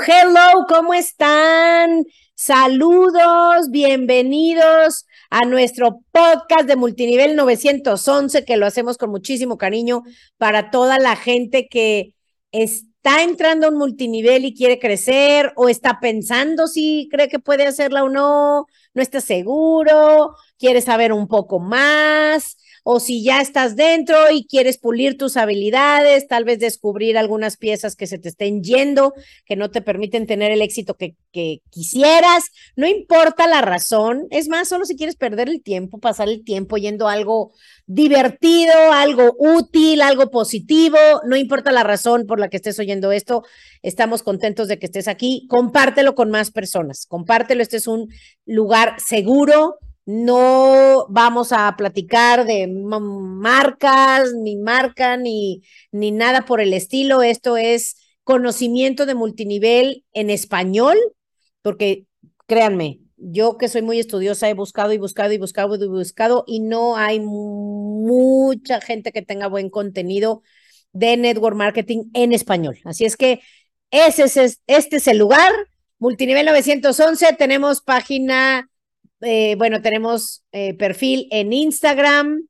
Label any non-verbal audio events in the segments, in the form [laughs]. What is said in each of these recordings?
Hello, ¿cómo están? Saludos, bienvenidos a nuestro podcast de Multinivel 911, que lo hacemos con muchísimo cariño para toda la gente que está entrando en multinivel y quiere crecer o está pensando si cree que puede hacerla o no, no está seguro, quiere saber un poco más o si ya estás dentro y quieres pulir tus habilidades, tal vez descubrir algunas piezas que se te estén yendo, que no te permiten tener el éxito que, que quisieras, no importa la razón, es más, solo si quieres perder el tiempo, pasar el tiempo yendo a algo divertido, algo útil, algo positivo, no importa la razón por la que estés oyendo esto, estamos contentos de que estés aquí, compártelo con más personas, compártelo, este es un lugar seguro, no vamos a platicar de marcas, ni marca, ni, ni nada por el estilo. Esto es conocimiento de multinivel en español, porque créanme, yo que soy muy estudiosa he buscado y buscado y buscado y buscado y no hay mucha gente que tenga buen contenido de network marketing en español. Así es que ese es, este es el lugar. Multinivel 911, tenemos página eh, bueno, tenemos eh, perfil en Instagram,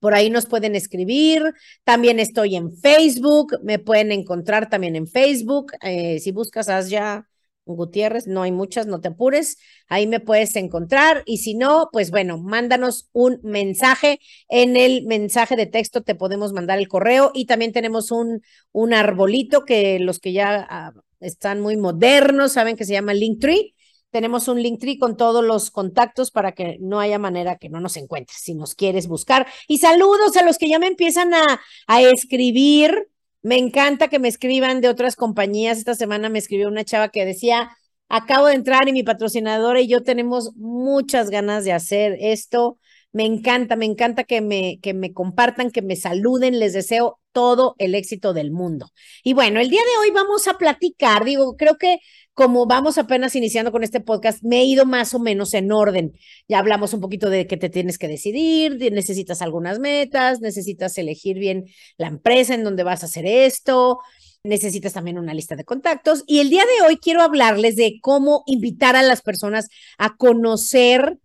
por ahí nos pueden escribir. También estoy en Facebook, me pueden encontrar también en Facebook. Eh, si buscas Asya Gutiérrez, no hay muchas, no te apures, ahí me puedes encontrar. Y si no, pues bueno, mándanos un mensaje. En el mensaje de texto te podemos mandar el correo y también tenemos un, un arbolito que los que ya ah, están muy modernos saben que se llama Linktree tenemos un link tree con todos los contactos para que no haya manera que no nos encuentres si nos quieres buscar. Y saludos a los que ya me empiezan a, a escribir. Me encanta que me escriban de otras compañías. Esta semana me escribió una chava que decía, acabo de entrar y mi patrocinadora y yo tenemos muchas ganas de hacer esto. Me encanta, me encanta que me, que me compartan, que me saluden. Les deseo todo el éxito del mundo. Y bueno, el día de hoy vamos a platicar, digo, creo que como vamos apenas iniciando con este podcast, me he ido más o menos en orden. Ya hablamos un poquito de que te tienes que decidir, necesitas algunas metas, necesitas elegir bien la empresa en donde vas a hacer esto, necesitas también una lista de contactos. Y el día de hoy quiero hablarles de cómo invitar a las personas a conocer,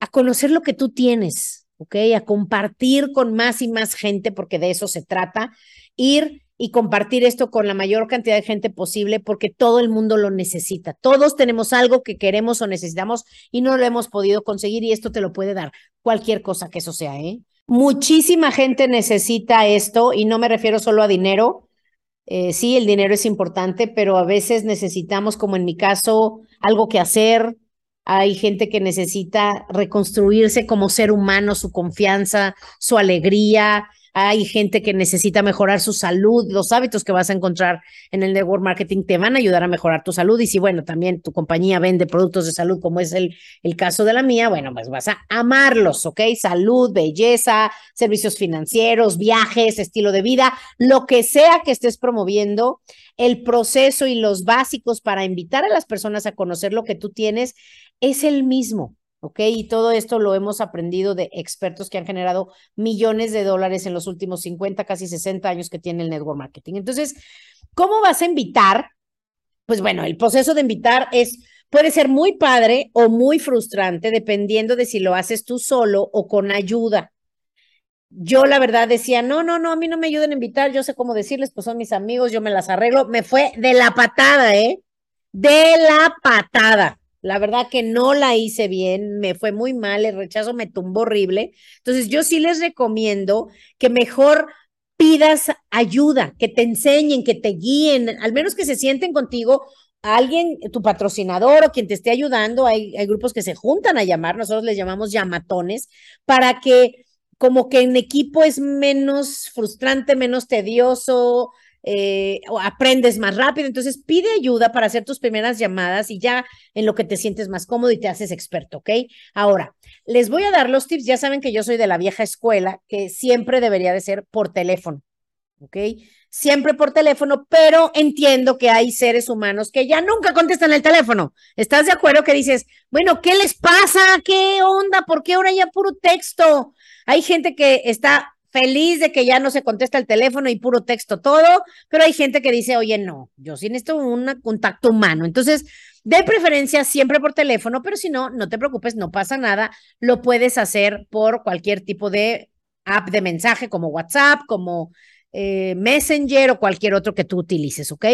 a conocer lo que tú tienes, ¿ok? A compartir con más y más gente, porque de eso se trata, ir y compartir esto con la mayor cantidad de gente posible porque todo el mundo lo necesita. Todos tenemos algo que queremos o necesitamos y no lo hemos podido conseguir y esto te lo puede dar cualquier cosa que eso sea, ¿eh? Muchísima gente necesita esto y no me refiero solo a dinero. Eh, sí, el dinero es importante, pero a veces necesitamos, como en mi caso, algo que hacer. Hay gente que necesita reconstruirse como ser humano, su confianza, su alegría, hay gente que necesita mejorar su salud, los hábitos que vas a encontrar en el network marketing te van a ayudar a mejorar tu salud y si bueno, también tu compañía vende productos de salud como es el, el caso de la mía, bueno, pues vas a amarlos, ¿ok? Salud, belleza, servicios financieros, viajes, estilo de vida, lo que sea que estés promoviendo, el proceso y los básicos para invitar a las personas a conocer lo que tú tienes es el mismo. ¿ok? Y todo esto lo hemos aprendido de expertos que han generado millones de dólares en los últimos 50, casi 60 años que tiene el network marketing. Entonces, ¿cómo vas a invitar? Pues bueno, el proceso de invitar es puede ser muy padre o muy frustrante dependiendo de si lo haces tú solo o con ayuda. yo la verdad decía, no, no, no, a mí no me ayuden a invitar, yo sé cómo decirles, pues son mis amigos, yo me las arreglo. Me fue de la patada, ¿eh? De la patada. La verdad que no la hice bien, me fue muy mal, el rechazo me tumbó horrible. Entonces yo sí les recomiendo que mejor pidas ayuda, que te enseñen, que te guíen, al menos que se sienten contigo alguien, tu patrocinador o quien te esté ayudando. Hay, hay grupos que se juntan a llamar, nosotros les llamamos llamatones, para que como que en equipo es menos frustrante, menos tedioso, eh, aprendes más rápido. Entonces pide ayuda para hacer tus primeras llamadas y ya en lo que te sientes más cómodo y te haces experto, ¿ok? Ahora, les voy a dar los tips. Ya saben que yo soy de la vieja escuela, que siempre debería de ser por teléfono, ¿ok? Siempre por teléfono, pero entiendo que hay seres humanos que ya nunca contestan el teléfono. ¿Estás de acuerdo que dices, bueno, ¿qué les pasa? ¿Qué onda? ¿Por qué ahora ya puro texto? Hay gente que está feliz de que ya no se contesta el teléfono y puro texto todo, pero hay gente que dice, oye, no, yo sí necesito un contacto humano. Entonces, de preferencia siempre por teléfono, pero si no, no te preocupes, no pasa nada, lo puedes hacer por cualquier tipo de app de mensaje como WhatsApp, como eh, Messenger o cualquier otro que tú utilices, ¿ok?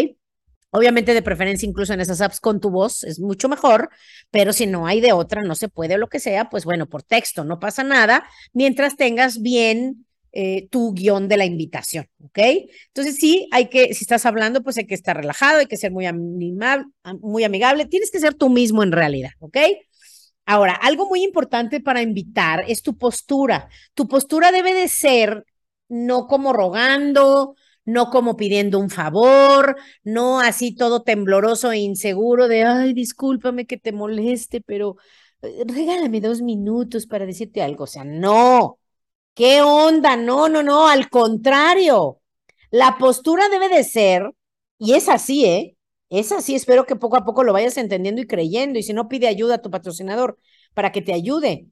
Obviamente de preferencia incluso en esas apps con tu voz es mucho mejor, pero si no hay de otra, no se puede o lo que sea, pues bueno, por texto no pasa nada, mientras tengas bien eh, tu guion de la invitación, ¿ok? Entonces sí, hay que, si estás hablando, pues hay que estar relajado, hay que ser muy, muy amigable, tienes que ser tú mismo en realidad, ¿ok? Ahora, algo muy importante para invitar es tu postura. Tu postura debe de ser no como rogando, no como pidiendo un favor, no así todo tembloroso e inseguro de, ay, discúlpame que te moleste, pero eh, regálame dos minutos para decirte algo. O sea, no, ¿Qué onda? No, no, no, al contrario. La postura debe de ser, y es así, ¿eh? Es así, espero que poco a poco lo vayas entendiendo y creyendo, y si no, pide ayuda a tu patrocinador para que te ayude.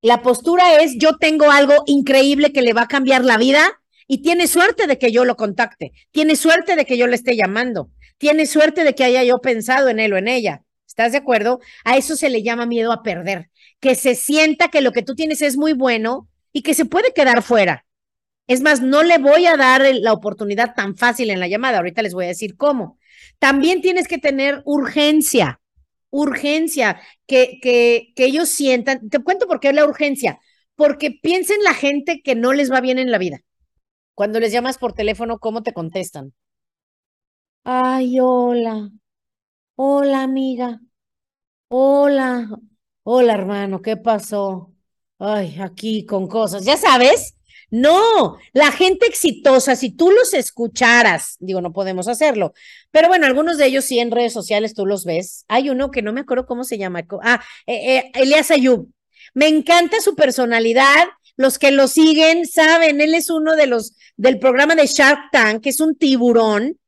La postura es, yo tengo algo increíble que le va a cambiar la vida y tiene suerte de que yo lo contacte, tiene suerte de que yo le esté llamando, tiene suerte de que haya yo pensado en él o en ella. ¿Estás de acuerdo? A eso se le llama miedo a perder, que se sienta que lo que tú tienes es muy bueno y que se puede quedar fuera. Es más, no le voy a dar la oportunidad tan fácil en la llamada. Ahorita les voy a decir cómo. También tienes que tener urgencia, urgencia, que, que, que ellos sientan. Te cuento por qué es la urgencia. Porque piensen la gente que no les va bien en la vida. Cuando les llamas por teléfono, ¿cómo te contestan? Ay, hola. Hola, amiga. Hola. Hola, hermano, ¿qué pasó? Ay, aquí con cosas, ya sabes. No, la gente exitosa, si tú los escucharas, digo, no podemos hacerlo, pero bueno, algunos de ellos sí en redes sociales tú los ves. Hay uno que no me acuerdo cómo se llama. Ah, eh, eh, Elias Ayub. Me encanta su personalidad. Los que lo siguen saben, él es uno de los del programa de Shark Tank, que es un tiburón.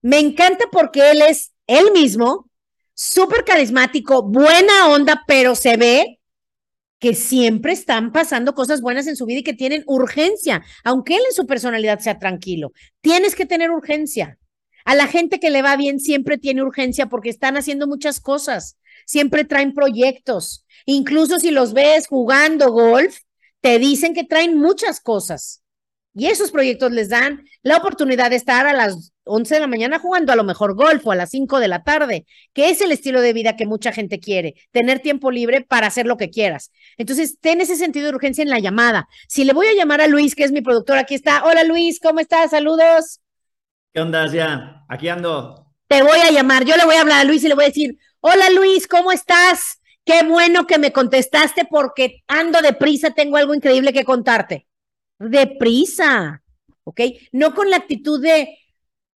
Me encanta porque él es él mismo, súper carismático, buena onda, pero se ve que siempre están pasando cosas buenas en su vida y que tienen urgencia, aunque él en su personalidad sea tranquilo. Tienes que tener urgencia. A la gente que le va bien siempre tiene urgencia porque están haciendo muchas cosas, siempre traen proyectos. Incluso si los ves jugando golf, te dicen que traen muchas cosas. Y esos proyectos les dan la oportunidad de estar a las 11 de la mañana jugando a lo mejor golf o a las 5 de la tarde, que es el estilo de vida que mucha gente quiere, tener tiempo libre para hacer lo que quieras. Entonces, ten ese sentido de urgencia en la llamada. Si le voy a llamar a Luis, que es mi productor, aquí está. Hola Luis, ¿cómo estás? Saludos. ¿Qué onda, ya? Aquí ando. Te voy a llamar, yo le voy a hablar a Luis y le voy a decir, hola Luis, ¿cómo estás? Qué bueno que me contestaste porque ando deprisa, tengo algo increíble que contarte deprisa, ¿ok? No con la actitud de,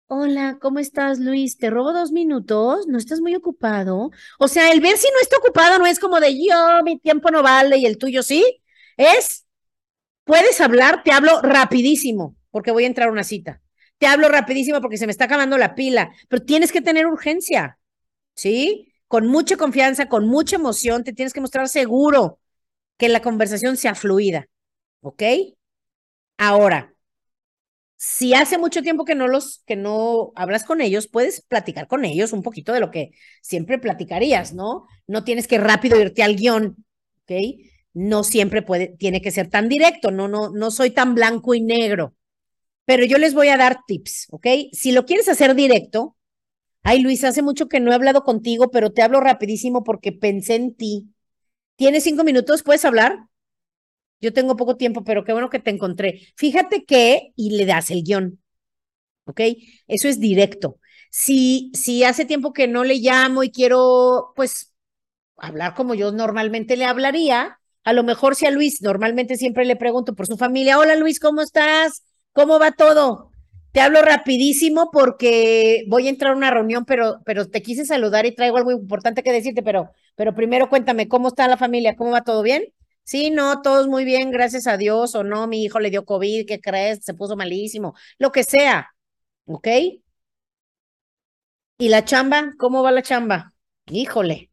hola, ¿cómo estás, Luis? ¿Te robo dos minutos? ¿No estás muy ocupado? O sea, el ver si no está ocupado no es como de yo, mi tiempo no vale y el tuyo sí. Es, puedes hablar, te hablo rapidísimo, porque voy a entrar a una cita. Te hablo rapidísimo porque se me está acabando la pila, pero tienes que tener urgencia, ¿sí? Con mucha confianza, con mucha emoción, te tienes que mostrar seguro que la conversación sea fluida, ¿ok? Ahora, si hace mucho tiempo que no los, que no hablas con ellos, puedes platicar con ellos un poquito de lo que siempre platicarías, ¿no? No tienes que rápido irte al guion, ¿ok? no siempre puede, tiene que ser tan directo, no, no, no soy tan blanco y negro. Pero yo les voy a dar tips, ¿ok? Si lo quieres hacer directo, ay Luis, hace mucho que no he hablado contigo, pero te hablo rapidísimo porque pensé en ti. ¿Tienes cinco minutos? ¿Puedes hablar? Yo tengo poco tiempo, pero qué bueno que te encontré. Fíjate que, y le das el guion, ¿ok? Eso es directo. Si, si hace tiempo que no le llamo y quiero, pues, hablar como yo normalmente le hablaría, a lo mejor si a Luis normalmente siempre le pregunto por su familia, hola Luis, ¿cómo estás? ¿Cómo va todo? Te hablo rapidísimo porque voy a entrar a una reunión, pero, pero te quise saludar y traigo algo importante que decirte, pero, pero primero cuéntame, ¿cómo está la familia? ¿Cómo va todo bien? Sí, no, todos muy bien, gracias a Dios, o no, mi hijo le dio COVID, ¿qué crees? Se puso malísimo, lo que sea, ¿ok? ¿Y la chamba? ¿Cómo va la chamba? Híjole,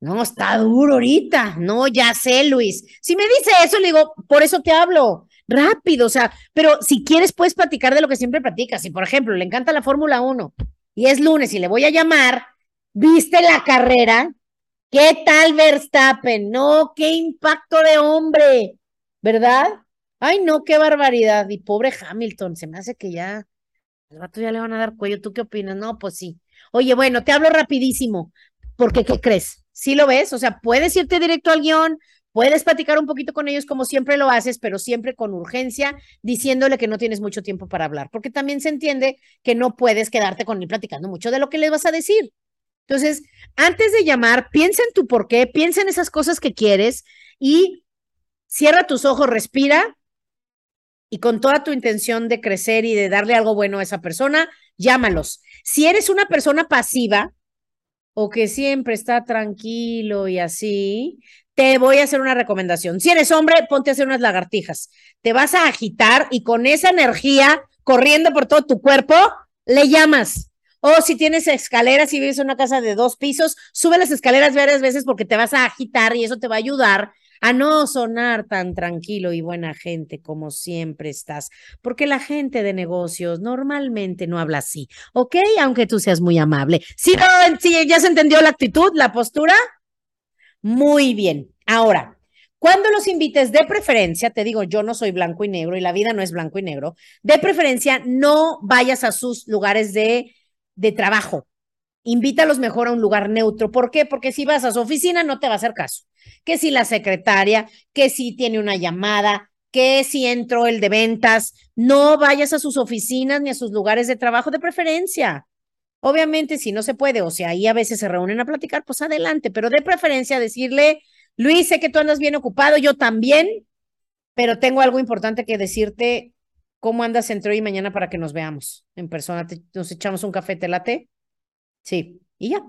no, está duro ahorita. No, ya sé, Luis. Si me dice eso, le digo, por eso te hablo. Rápido, o sea, pero si quieres, puedes platicar de lo que siempre platicas. Si, por ejemplo, le encanta la Fórmula 1 y es lunes y le voy a llamar, ¿viste la carrera? ¿Qué tal Verstappen? No, qué impacto de hombre, ¿verdad? Ay, no, qué barbaridad. Y pobre Hamilton, se me hace que ya, el rato ya le van a dar cuello. ¿Tú qué opinas? No, pues sí. Oye, bueno, te hablo rapidísimo, porque ¿qué crees? sí lo ves, o sea, puedes irte directo al guion, puedes platicar un poquito con ellos como siempre lo haces, pero siempre con urgencia, diciéndole que no tienes mucho tiempo para hablar, porque también se entiende que no puedes quedarte con él platicando mucho de lo que les vas a decir. Entonces, antes de llamar, piensa en tu por qué, piensa en esas cosas que quieres y cierra tus ojos, respira y con toda tu intención de crecer y de darle algo bueno a esa persona, llámalos. Si eres una persona pasiva, o que siempre está tranquilo y así, te voy a hacer una recomendación. Si eres hombre, ponte a hacer unas lagartijas. Te vas a agitar y con esa energía corriendo por todo tu cuerpo, le llamas. O si tienes escaleras y vives en una casa de dos pisos, sube las escaleras varias veces porque te vas a agitar y eso te va a ayudar a no sonar tan tranquilo y buena gente como siempre estás, porque la gente de negocios normalmente no habla así, ¿ok? Aunque tú seas muy amable. ¿Sí, sí ya se entendió la actitud, la postura? Muy bien. Ahora, cuando los invites de preferencia, te digo, yo no soy blanco y negro y la vida no es blanco y negro, de preferencia no vayas a sus lugares de, de trabajo. Invítalos mejor a un lugar neutro. ¿Por qué? Porque si vas a su oficina no te va a hacer caso que si la secretaria, que si tiene una llamada, que si entró el de ventas, no vayas a sus oficinas ni a sus lugares de trabajo de preferencia. Obviamente, si no se puede, o sea, ahí a veces se reúnen a platicar, pues adelante, pero de preferencia decirle, Luis, sé que tú andas bien ocupado, yo también, pero tengo algo importante que decirte. ¿Cómo andas entre hoy y mañana para que nos veamos en persona? ¿Nos echamos un café, te late? Sí, y ya,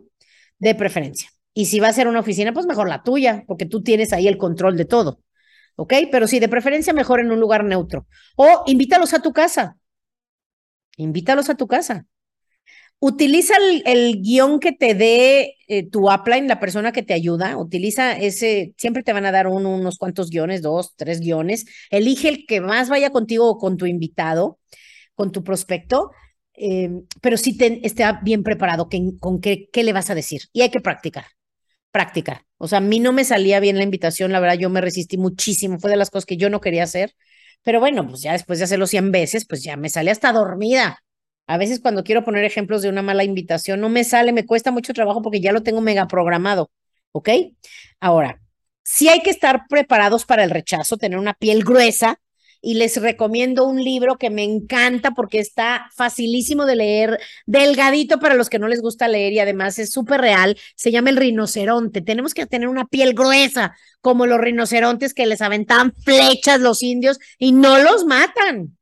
de preferencia. Y si va a ser una oficina, pues mejor la tuya, porque tú tienes ahí el control de todo. ¿Ok? Pero sí, de preferencia mejor en un lugar neutro. O invítalos a tu casa. Invítalos a tu casa. Utiliza el, guion que te dé eh, tu upline, la persona que te ayuda. Utiliza ese, siempre te van a dar unos cuantos guiones, dos, tres guiones. Elige el que más vaya contigo o con tu invitado, con tu prospecto. Eh, pero sí te, esté bien preparado con qué, qué le vas a decir. Y hay que practicar práctica. O sea, a mí no me salía bien la invitación, la verdad, yo me resistí muchísimo, fue de las cosas que yo no quería hacer, pero bueno, pues ya después de hacerlo 100 veces, pues ya me sale hasta dormida. A veces cuando quiero poner ejemplos de una mala invitación, no me sale, me cuesta mucho trabajo porque ya lo tengo mega programado, ¿ok? Ahora, sí hay que estar preparados para el rechazo, tener una piel gruesa, y les recomiendo un libro que me encanta porque está facilísimo de leer, delgadito para los que no les gusta leer y además es súper real. Se llama El rinoceronte. Tenemos que tener una piel gruesa como los rinocerontes que les aventaban flechas los indios y no los matan.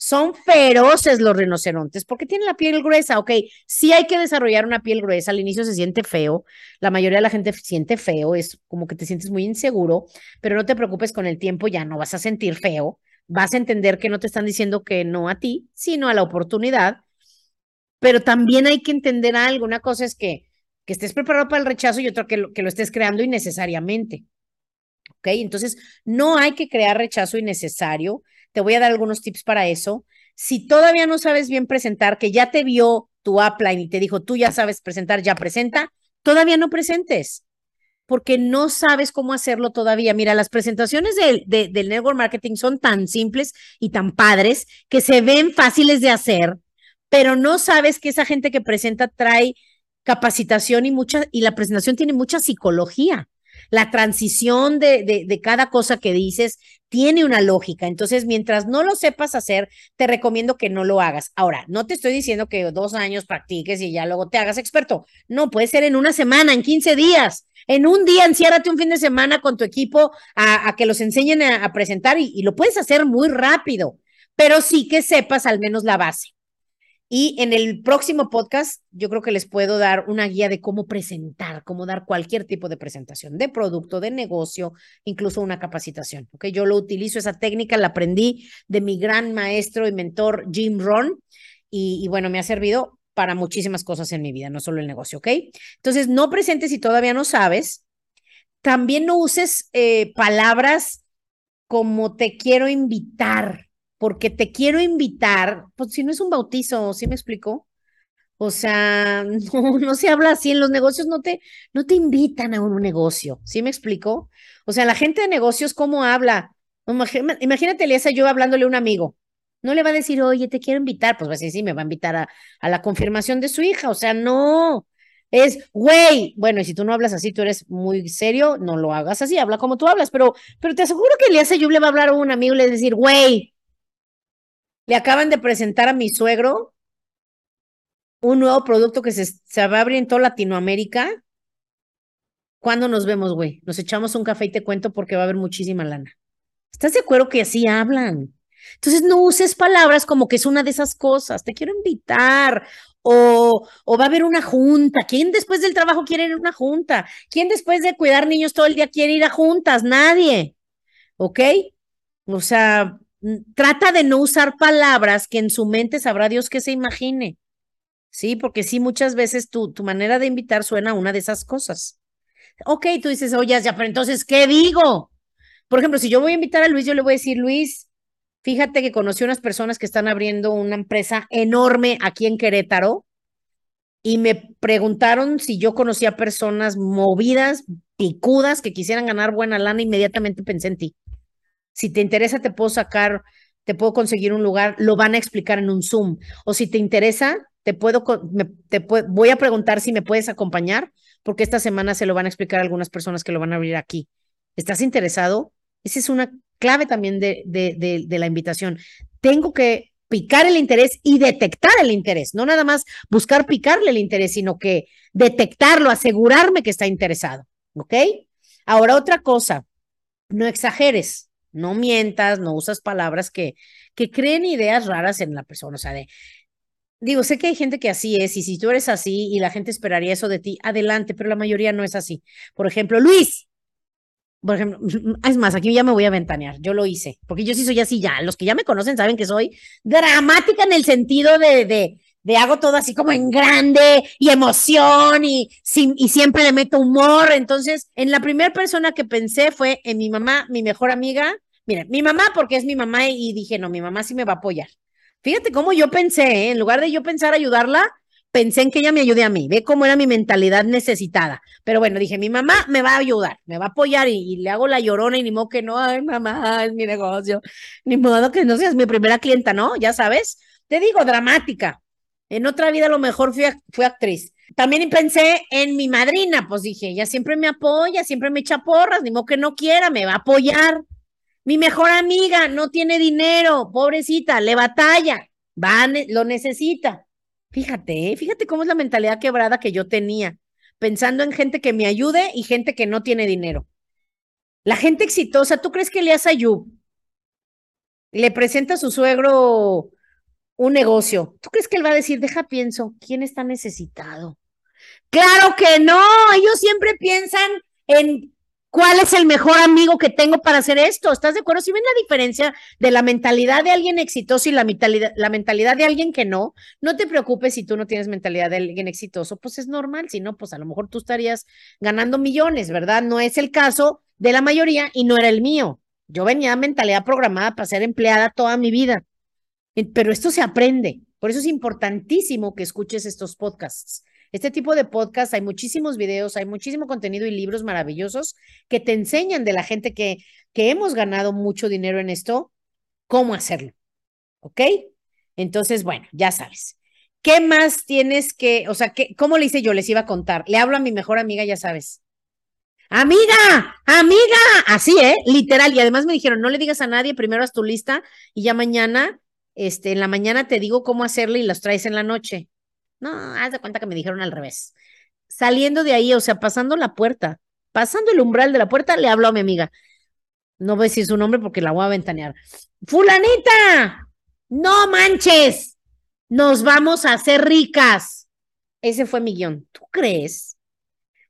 Son feroces los rinocerontes porque tienen la piel gruesa. Ok, sí hay que desarrollar una piel gruesa. Al inicio se siente feo. La mayoría de la gente siente feo. Es como que te sientes muy inseguro, pero no te preocupes con el tiempo, ya no vas a sentir feo vas a entender que no te están diciendo que no a ti, sino a la oportunidad. Pero también hay que entender algo. Una cosa es que, que estés preparado para el rechazo y otra que lo, que lo estés creando innecesariamente. ¿Ok? Entonces, no hay que crear rechazo innecesario. Te voy a dar algunos tips para eso. Si todavía no sabes bien presentar, que ya te vio tu upline y te dijo, tú ya sabes presentar, ya presenta, todavía no presentes. porque no sabes cómo hacerlo todavía. Mira, las presentaciones del, del network marketing son tan simples y tan padres que se ven fáciles de hacer, pero no sabes que esa gente que presenta trae capacitación y mucha, y la presentación tiene mucha psicología. La transición de, de, cada cosa que dices tiene una lógica. Entonces, mientras no lo sepas hacer, te recomiendo que no lo hagas. Ahora, no te estoy diciendo que dos años practiques y ya luego te hagas experto. No, puede ser en una semana, en 15 días. En un día, enciérrate un fin de semana con tu equipo a, a que los enseñen a, presentar y lo puedes hacer muy rápido, pero sí que sepas al menos la base. Y en el próximo podcast, yo creo que les puedo dar una guía de cómo presentar, cómo dar cualquier tipo de presentación de producto, de negocio, incluso una capacitación. ¿ok? Yo lo utilizo, esa técnica la aprendí de mi gran maestro y mentor Jim Ron. Y, y bueno, me ha servido para muchísimas cosas en mi vida, no solo el negocio, ¿ok? Entonces, no presentes si todavía no sabes. También no uses eh, palabras como te quiero invitar porque te quiero invitar, pues si no es un bautizo, ¿sí me explico? O sea, [laughs] no, no se habla así, en los negocios no te, no te invitan a un negocio, ¿sí me explico? O sea, la gente de negocios, ¿cómo habla? Imagínate, Elisa, yo hablándole a un amigo, no le va a decir, oye, te quiero invitar, pues va a decir, sí, me va a invitar a, a la confirmación de su hija, o sea, no, es, güey, bueno, y si tú no hablas así, tú eres muy serio, no lo hagas así, habla como tú hablas, pero, pero te aseguro que Elías yo le va a hablar a un amigo y le va a decir, güey, le acaban de presentar a mi suegro un nuevo producto que se, se va a abrir en toda Latinoamérica. ¿Cuándo nos vemos, güey? Nos echamos un café y te cuento porque va a haber muchísima lana. ¿Estás de acuerdo que así hablan? Entonces no uses palabras como que es una de esas cosas. Te quiero invitar. O, o va a haber una junta. ¿Quién después del trabajo quiere ir a una junta? ¿Quién después de cuidar niños todo el día quiere ir a juntas? Nadie. ¿Ok? O sea, trata de no usar palabras que en su mente sabrá Dios que se imagine. Sí, porque sí, muchas veces tu, tu manera de invitar suena a una de esas cosas. Ok, tú dices, oye, ya, pero entonces, ¿qué digo? Por ejemplo, si yo voy a invitar a Luis, yo le voy a decir, Luis, fíjate que conocí unas personas que están abriendo una empresa enorme aquí en Querétaro y me preguntaron si yo conocía personas movidas, picudas, que quisieran ganar buena lana, inmediatamente pensé en ti. Si te interesa, te puedo sacar, te puedo conseguir un lugar, lo van a explicar en un Zoom. O si te interesa, te puedo, te voy a preguntar si me puedes acompañar, porque esta semana se lo van a explicar a algunas personas que lo van a abrir aquí. ¿Estás interesado? Esa es una clave también de, de, de, de la invitación. Tengo que picar el interés y detectar el interés, no nada más buscar picarle el interés, sino que detectarlo, asegurarme que está interesado, ¿ok? Ahora otra cosa, no exageres. No mientas, no usas palabras que, que creen ideas raras en la persona. O sea, de, digo, sé que hay gente que así es, y si tú eres así y la gente esperaría eso de ti, adelante, pero la mayoría no es así. Por ejemplo, Luis. Por ejemplo, [laughs] es más, aquí ya me voy a ventanear, yo lo hice, porque yo sí soy así ya, los que ya me conocen saben que soy dramática en el sentido de, de, de hago todo así como en grande y emoción y, y siempre le meto humor. Entonces, en la primera persona que pensé fue en mi mamá, mi mejor amiga. Mira, mi mamá porque es mi mamá y dije, no, mi mamá sí me va a apoyar. Fíjate cómo yo pensé, ¿eh? en lugar de yo pensar ayudarla, pensé en que ella me ayude a mí. Ve cómo era mi mentalidad necesitada. Pero bueno, dije, mi mamá me va a ayudar, me va a apoyar y, y, le hago la llorona y ni modo que no, ay, mamá, es mi negocio. Ni modo que no seas mi primera clienta, ¿no? Ya sabes. Te digo, dramática. En otra vida a lo mejor fui, fui actriz. También pensé en mi madrina, pues dije, ella siempre me apoya, siempre me echa porras, ni modo que no quiera, me va a apoyar. Mi mejor amiga no tiene dinero, pobrecita, le batalla, va, lo necesita. Fíjate, ¿eh? fíjate cómo es la mentalidad quebrada que yo tenía, pensando en gente que me ayude y gente que no tiene dinero. La gente exitosa, ¿tú crees que Elias Ayub le presenta a su suegro un negocio? ¿Tú crees que él va a decir, deja pienso, ¿quién está necesitado? Claro que no, ellos siempre piensan en ¿Cuál es el mejor amigo que tengo para hacer esto? ¿Estás de acuerdo? Si ven la diferencia de la mentalidad de alguien exitoso y la mentalidad, la mentalidad de alguien que no, no te preocupes si tú no tienes mentalidad de alguien exitoso, pues es normal, si no, pues a lo mejor tú estarías ganando millones, ¿verdad? No es el caso de la mayoría y no era el mío. Yo venía mentalidad programada para ser empleada toda mi vida, pero esto se aprende. Por eso es importantísimo que escuches estos podcasts Este tipo de podcast, hay muchísimos videos, hay muchísimo contenido y libros maravillosos que te enseñan de la gente que, que hemos ganado mucho dinero en esto, cómo hacerlo. ¿Ok? Entonces, bueno, ya sabes. ¿Qué más tienes que, o sea, ¿qué, cómo le hice yo? Les iba a contar. Le hablo a mi mejor amiga, ya sabes. Amiga, amiga, así, ¿eh? Literal. Y además me dijeron, no le digas a nadie, primero haz tu lista y ya mañana, este, en la mañana te digo cómo hacerlo y las traes en la noche. No, haz de cuenta que me dijeron al revés. Saliendo de ahí, o sea, pasando la puerta, pasando el umbral de la puerta, le hablo a mi amiga. No voy a decir su nombre porque la voy a ventanear. Fulanita, no manches, nos vamos a hacer ricas. Ese fue mi guion. ¿Tú crees?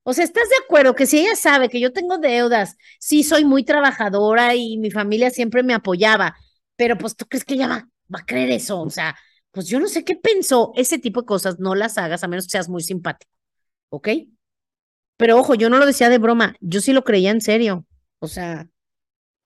O sea, ¿estás de acuerdo que si ella sabe que yo tengo deudas, sí soy muy trabajadora y mi familia siempre me apoyaba, pero pues tú crees que ella va, va a creer eso? O sea, pues yo no sé qué pensó. Ese tipo de cosas no las hagas a menos que seas muy simpático, ¿ok? Pero ojo, yo no lo decía de broma, yo sí lo creía en serio. O sea,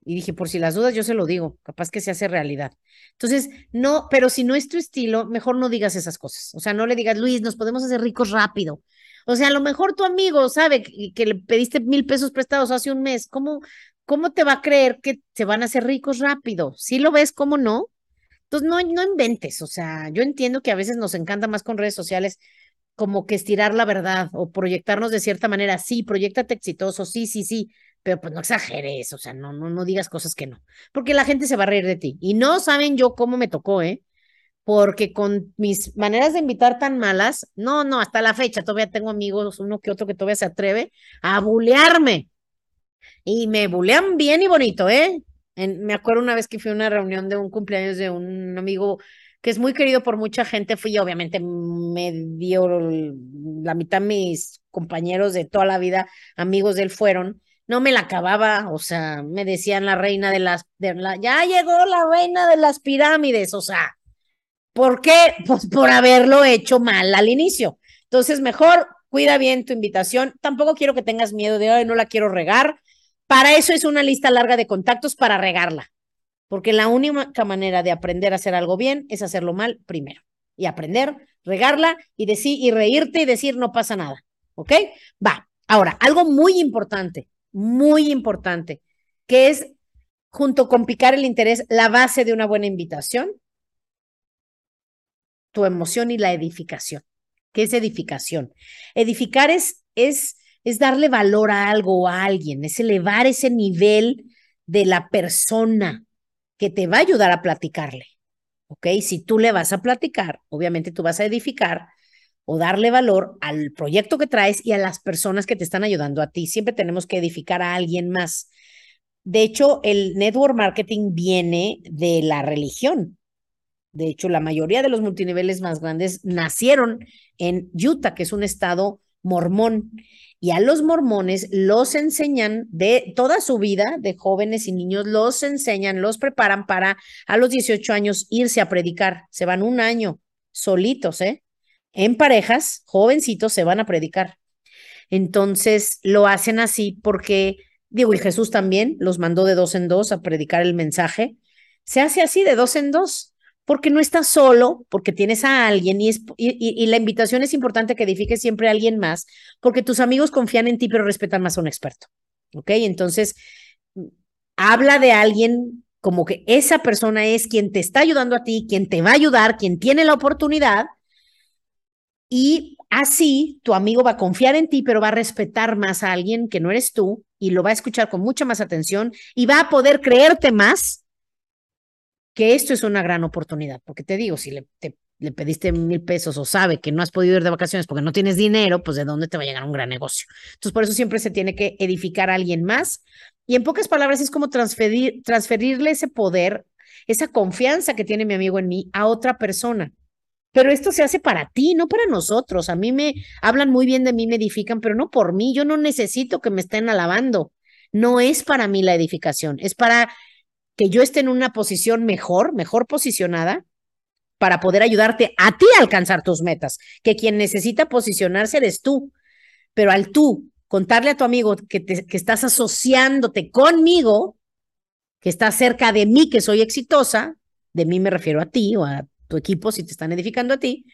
y dije, por si las dudas, yo se lo digo, capaz que se hace realidad. Entonces, no, pero si no es tu estilo, mejor no digas esas cosas. O sea, no le digas, Luis, nos podemos hacer ricos rápido. O sea, a lo mejor tu amigo sabe que, le pediste mil pesos prestados hace un mes. ¿Cómo, ¿Cómo te va a creer que se van a hacer ricos rápido? Si lo ves, ¿cómo no? Entonces, no, no inventes. O sea, yo entiendo que a veces nos encanta más con redes sociales como que estirar la verdad o proyectarnos de cierta manera. Sí, proyectate exitoso, sí, sí, sí, pero pues no exageres, o sea, no, no, no digas cosas que no, porque la gente se va a reír de ti. Y no saben yo cómo me tocó, ¿eh? porque con mis maneras de invitar tan malas, no, no, hasta la fecha todavía tengo amigos, uno que otro que todavía se atreve a bulearme. Y me bulean bien y bonito, ¿eh? Me acuerdo una vez que fui a una reunión de un cumpleaños de un amigo que es muy querido por mucha gente, fui obviamente me dio la mitad mis compañeros de toda la vida, amigos de él fueron, no me la acababa, o sea, me decían la reina de las, ya llegó la reina de las pirámides, o sea, ¿Por qué? [laughs] Pues por haberlo hecho mal al inicio. Entonces, mejor cuida bien tu invitación. Tampoco quiero que tengas miedo de, ay, no la quiero regar. Para eso es una lista larga de contactos para regarla. Porque la única manera de aprender a hacer algo bien es hacerlo mal primero. Y aprender, regarla y decir, y reírte y decir no pasa nada. ¿Ok? Va. Ahora, algo muy importante, muy importante, que es junto con picar el interés, la base de una buena invitación tu emoción y la edificación. ¿Qué es edificación? Edificar es, es, es darle valor a algo o a alguien, es elevar ese nivel de la persona que te va a ayudar a platicarle. ¿Ok? Si tú le vas a platicar, obviamente tú vas a edificar o darle valor al proyecto que traes y a las personas que te están ayudando a ti. Siempre tenemos que edificar a alguien más. De hecho, el network marketing viene de la religión. De hecho, la mayoría de los multiniveles más grandes nacieron en Utah, que es un estado mormón. Y a los mormones los enseñan de toda su vida, de jóvenes y niños, los enseñan, los preparan para a los 18 años irse a predicar. Se van un año solitos, ¿eh? En parejas, jovencitos, se van a predicar. Entonces lo hacen así porque, digo, y Jesús también los mandó de dos en dos a predicar el mensaje. Se hace así de dos en dos porque no estás solo, porque tienes a alguien y, es, y, la invitación es importante que edifiques siempre a alguien más, porque tus amigos confían en ti, pero respetan más a un experto. ¿Ok? Entonces, habla de alguien como que esa persona es quien te está ayudando a ti, quien te va a ayudar, quien tiene la oportunidad. Y así tu amigo va a confiar en ti, pero va a respetar más a alguien que no eres tú y lo va a escuchar con mucha más atención y va a poder creerte más que esto es una gran oportunidad, porque te digo, si le, pediste mil pesos o sabe que no has podido ir de vacaciones porque no tienes dinero, pues de dónde te va a llegar un gran negocio. Entonces, por eso siempre se tiene que edificar a alguien más. Y en pocas palabras es como transferir, transferirle ese poder, esa confianza que tiene mi amigo en mí a otra persona. Pero esto se hace para ti, no para nosotros. A mí me hablan muy bien de mí, me edifican, pero no por mí. Yo no necesito que me estén alabando. No es para mí la edificación, es para que yo esté en una posición mejor, mejor posicionada, para poder ayudarte a ti a alcanzar tus metas, que quien necesita posicionarse eres tú, pero al tú contarle a tu amigo que, te, que estás asociándote conmigo, que estás cerca de mí, que soy exitosa, de mí me refiero a ti o a tu equipo si te están edificando a ti,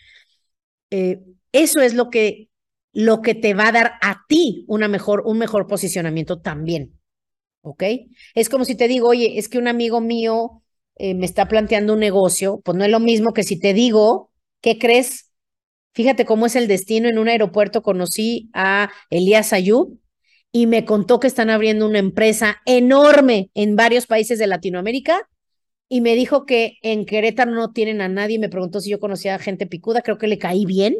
eh, eso es lo que lo que te va a dar a ti una mejor, un mejor posicionamiento también. ¿Ok? Es como si te digo, oye, es que un amigo mío eh, me está planteando un negocio, pues no es lo mismo que si te digo, ¿qué crees? Fíjate cómo es el destino. En un aeropuerto conocí a Elías Ayub y me contó que están abriendo una empresa enorme en varios países de Latinoamérica y me dijo que en Querétaro no tienen a nadie. Me preguntó si yo conocía a gente picuda, creo que le caí bien.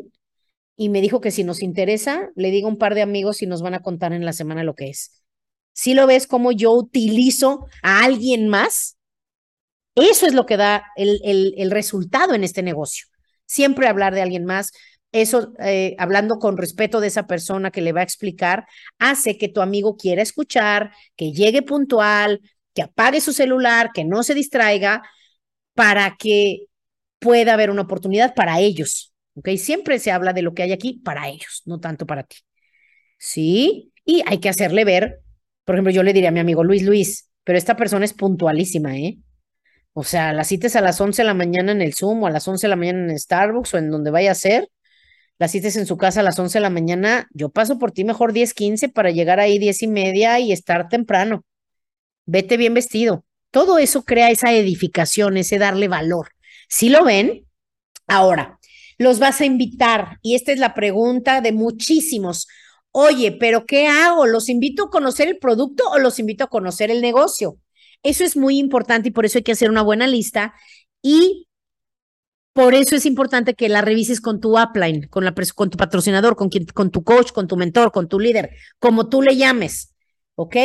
Y me dijo que si nos interesa, le digo a un par de amigos y nos van a contar en la semana lo que es. Si lo ves como yo utilizo a alguien más, eso es lo que da el, el, resultado en este negocio. Siempre hablar de alguien más, eso, eh, hablando con respeto de esa persona que le va a explicar, hace que tu amigo quiera escuchar, que llegue puntual, que apague su celular, que no se distraiga, para que pueda haber una oportunidad para ellos. ¿Ok? Siempre se habla de lo que hay aquí para ellos, no tanto para ti. ¿Sí? Y hay que hacerle ver, por ejemplo, yo le diría a mi amigo Luis Luis, pero esta persona es puntualísima, ¿eh? O sea, las cites a las 11 de la mañana en el Zoom o a las 11 de la mañana en Starbucks o en donde vaya a ser, las cites en su casa a las 11 de la mañana, yo paso por ti mejor 10, 15 para llegar ahí 10 y media y estar temprano vete bien vestido. Todo eso crea esa edificación, ese darle valor. ¿Sí lo ven? Ahora, los vas a invitar y esta es la pregunta de muchísimos. Oye, pero ¿qué hago? ¿Los invito a conocer el producto o los invito a conocer el negocio? Eso es muy importante y por eso hay que hacer una buena lista y por eso es importante que la revises con tu upline, con, la, con tu patrocinador, con, quien, con tu coach, con tu mentor, con tu líder, como tú le llames, ¿ok?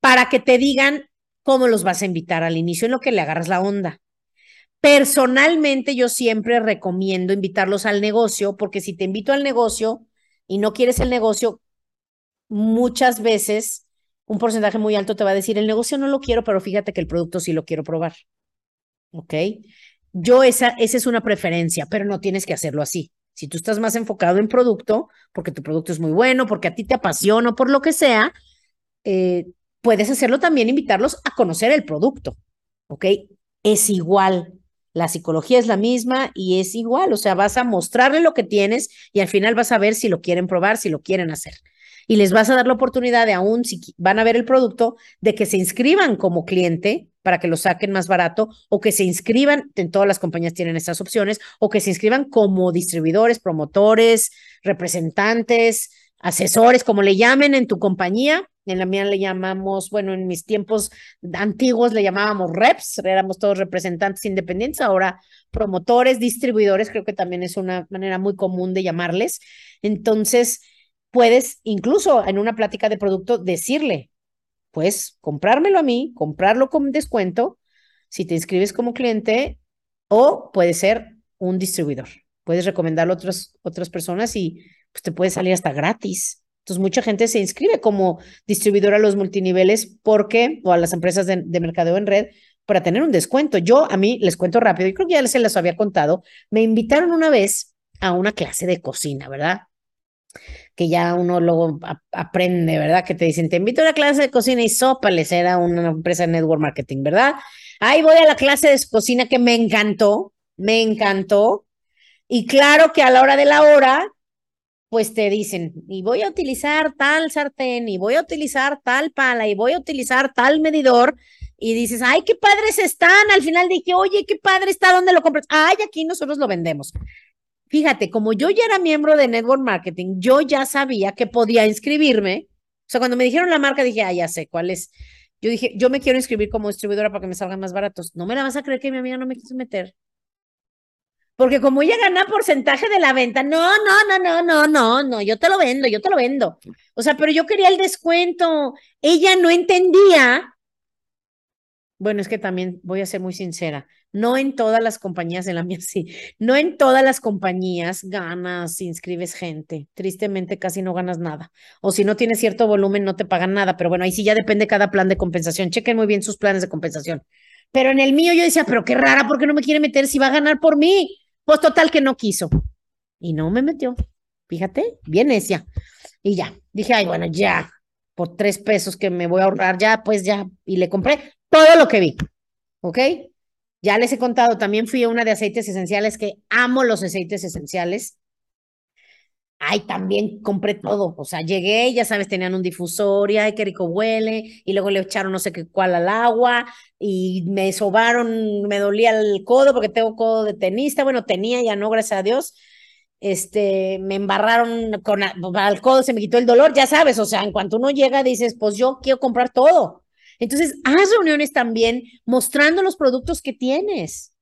para que te digan cómo los vas a invitar al inicio en lo que le agarras la onda. Personalmente yo siempre recomiendo invitarlos al negocio porque si te invito al negocio y no quieres el negocio, muchas veces un porcentaje muy alto te va a decir, el negocio no lo quiero, pero fíjate que el producto sí lo quiero probar. ¿Ok? Yo esa, esa es una preferencia, pero no tienes que hacerlo así. Si tú estás más enfocado en producto, porque tu producto es muy bueno, porque a ti te apasiona, por lo que sea, eh, puedes hacerlo también, invitarlos a conocer el producto, ¿ok? Es igual, la psicología es la misma y es igual, o sea, vas a mostrarle lo que tienes y al final vas a ver si lo quieren probar, si lo quieren hacer. Y les vas a dar la oportunidad de aún, si van a ver el producto, de que se inscriban como cliente para que lo saquen más barato o que se inscriban, en todas las compañías tienen estas opciones, o que se inscriban como distribuidores, promotores, representantes, asesores, como le llamen en tu compañía, en la mía le llamamos, bueno, en mis tiempos antiguos le llamábamos reps, éramos todos representantes independientes, ahora promotores, distribuidores, creo que también es una manera muy común de llamarles. Entonces, puedes incluso en una plática de producto decirle, pues comprármelo a mí, comprarlo con descuento, si te inscribes como cliente, o puede ser un distribuidor. Puedes recomendarlo a otras, otras personas y pues te puede salir hasta gratis. Entonces, mucha gente se inscribe como distribuidor a los multiniveles porque, o a las empresas de, de mercadeo en red, para tener un descuento. Yo, a mí, les cuento rápido, y creo que ya se les había contado, me invitaron una vez a una clase de cocina, ¿verdad? Que ya uno luego aprende, ¿verdad? Que te dicen, te invito a una clase de cocina y sópales, era una empresa de network marketing, ¿verdad? Ahí voy a la clase de cocina que me encantó, me encantó. Y claro que a la hora de la hora, pues te dicen, y voy a utilizar tal sartén, y voy a utilizar tal pala, y voy a utilizar tal medidor, y dices, ay, qué padres están. Al final dije, oye, qué padre está, ¿dónde lo compras? Ay, aquí nosotros lo vendemos. Fíjate, como yo ya era miembro de Network Marketing, yo ya sabía que podía inscribirme. O sea, cuando me dijeron la marca, dije, ah, ya sé cuál es. Yo dije, yo me quiero inscribir como distribuidora para que me salgan más baratos. No me la vas a creer que mi amiga no me quiso meter. Porque como ella gana porcentaje de la venta, no, no, no, no, no, no, no, yo te lo vendo, yo te lo vendo. O sea, pero yo quería el descuento. Ella no entendía. Bueno, es que también voy a ser muy sincera. No en todas las compañías, en la mía [laughs] sí, no en todas las compañías ganas, inscribes gente. Tristemente casi no ganas nada. O si no tienes cierto volumen, no te pagan nada. Pero bueno, ahí sí ya depende cada plan de compensación. Chequen muy bien sus planes de compensación. Pero en el mío yo decía, pero qué rara, ¿por qué no me quiere meter si va a ganar por mí? Pues total que no quiso. Y no me metió. Fíjate, bien necia. Y ya, dije, ay, bueno, ya, por tres pesos que me voy a ahorrar, ya, pues ya. Y le compré todo lo que vi. ¿Ok? Ya les he contado, también fui a una de aceites esenciales que amo los aceites esenciales. Ay, también compré todo. O sea, llegué, ya sabes, tenían un difusor y ay, qué rico huele. Y luego le echaron no sé qué cuál al agua y me sobaron, me dolía el codo porque tengo codo de tenista. Bueno, tenía ya no, gracias a Dios. Este, me embarraron con al codo, se me quitó el dolor, ya sabes. O sea, en cuanto uno llega, dices, pues yo quiero comprar todo. Entonces, haz reuniones también mostrando los productos que tienes.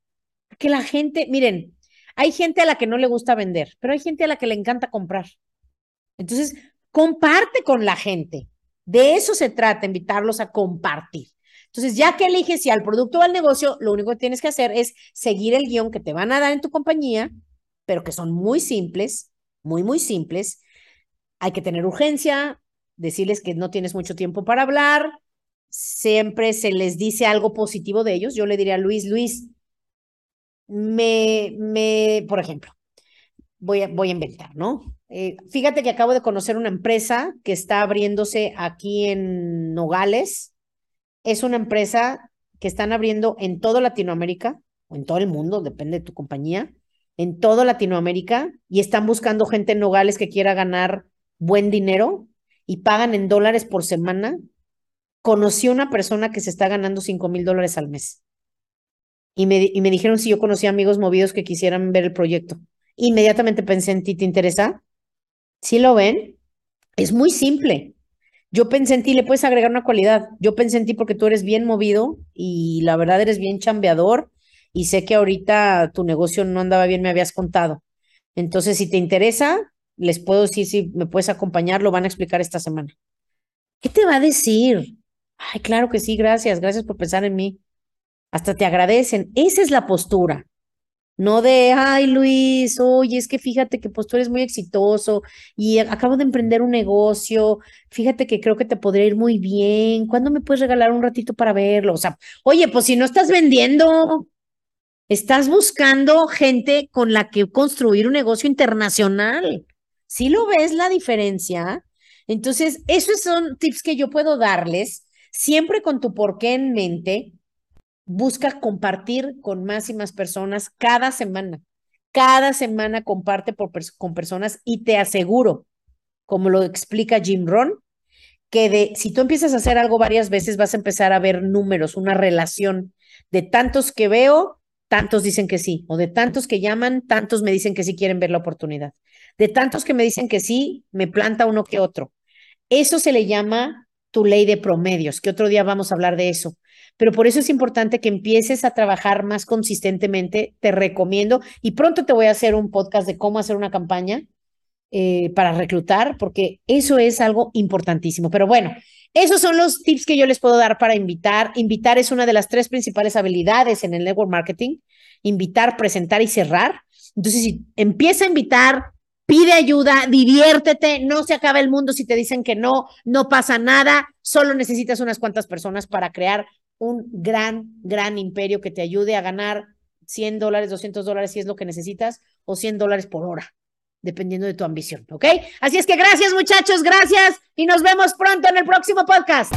Que la gente, miren, hay gente a la que no le gusta vender, pero hay gente a la que le encanta comprar. Entonces, comparte con la gente. De eso se trata, invitarlos a compartir. Entonces, ya que eliges si al producto o al negocio, lo único que tienes que hacer es seguir el guion que te van a dar en tu compañía, pero que son muy simples, muy, muy simples. Hay que tener urgencia, decirles que no tienes mucho tiempo para hablar, siempre se les dice algo positivo de ellos. Yo le diría a Luis, Luis, me, me, por ejemplo, voy a, voy a inventar, ¿no? Eh, fíjate que acabo de conocer una empresa que está abriéndose aquí en Nogales. Es una empresa que están abriendo en toda Latinoamérica, o en todo el mundo, depende de tu compañía, en toda Latinoamérica, y están buscando gente en Nogales que quiera ganar buen dinero y pagan en dólares por semana. Conocí una persona que se está ganando 5 mil dólares al mes y me, y me dijeron si yo conocía amigos movidos que quisieran ver el proyecto. Inmediatamente pensé en ti, ¿te interesa? ¿Sí lo ven? Es muy simple. Yo pensé en ti, le puedes agregar una cualidad. Yo pensé en ti porque tú eres bien movido y la verdad eres bien chambeador y sé que ahorita tu negocio no andaba bien, me habías contado. Entonces, si te interesa, les puedo decir si me puedes acompañar, lo van a explicar esta semana. ¿Qué te va a decir? Ay, claro que sí, gracias, gracias por pensar en mí hasta te agradecen. Esa es la postura. No de, ay Luis, oye, es que fíjate que pues tú eres muy exitoso y acabo de emprender un negocio, fíjate que creo que te podría ir muy bien, ¿cuándo me puedes regalar un ratito para verlo? O sea, oye, pues si no estás vendiendo, estás buscando gente con la que construir un negocio internacional. ¿Sí lo ves la diferencia? Entonces, esos son tips que yo puedo darles, siempre con tu porqué en mente, busca compartir con más y más personas cada semana. Cada semana comparte con personas y te aseguro, como lo explica Jim Ron, que de, si tú empiezas a hacer algo varias veces, vas a empezar a ver números, una relación de tantos que veo, tantos dicen que sí, o de tantos que llaman, tantos me dicen que sí quieren ver la oportunidad. De tantos que me dicen que sí, me planta uno que otro. Eso se le llama tu ley de promedios, que otro día vamos a hablar de eso pero por eso es importante que empieces a trabajar más consistentemente. Te recomiendo y pronto te voy a hacer un podcast de cómo hacer una campaña eh, para reclutar, porque eso es algo importantísimo. Pero bueno, esos son los tips que yo les puedo dar para invitar. Invitar es una de las tres principales habilidades en el network marketing. Invitar, presentar y cerrar. Entonces, si empieza a invitar, pide ayuda, diviértete, no se acaba el mundo si te dicen que no, no pasa nada, solo necesitas unas cuantas personas para crear un gran, gran imperio que te ayude a ganar 100 dólares, 200 dólares si es lo que necesitas, o 100 dólares por hora, dependiendo de tu ambición, ¿ok? Así es que gracias muchachos, gracias y nos vemos pronto en el próximo podcast.